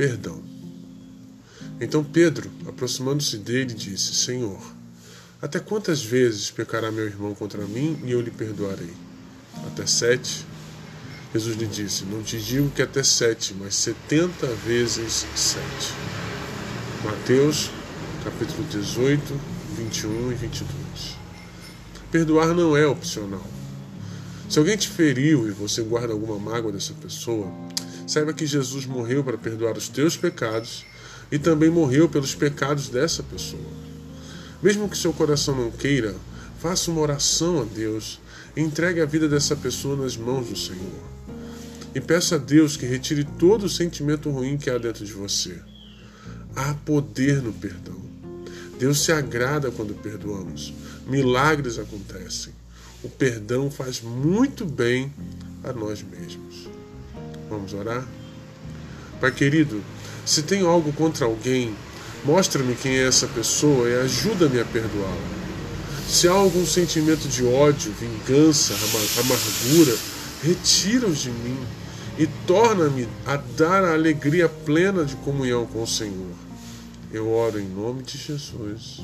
perdão. Então Pedro, aproximando-se dele, disse: Senhor, até quantas vezes pecará meu irmão contra mim e eu lhe perdoarei? Até sete? Jesus lhe disse: Não te digo que até sete, mas setenta vezes sete. Mateus, capítulo 18, 21 e 22. Perdoar não é opcional. Se alguém te feriu e você guarda alguma mágoa dessa pessoa, saiba que Jesus morreu para perdoar os teus pecados e também morreu pelos pecados dessa pessoa. Mesmo que seu coração não queira, faça uma oração a Deus e entregue a vida dessa pessoa nas mãos do Senhor. E peça a Deus que retire todo o sentimento ruim que há dentro de você. Há poder no perdão. Deus se agrada quando perdoamos. Milagres acontecem. O perdão faz muito bem a nós mesmos. Vamos orar? Pai querido, se tenho algo contra alguém, mostra-me quem é essa pessoa e ajuda-me a perdoá-la. Se há algum sentimento de ódio, vingança, amargura, retira-os de mim e torna-me a dar a alegria plena de comunhão com o Senhor. Eu oro em nome de Jesus.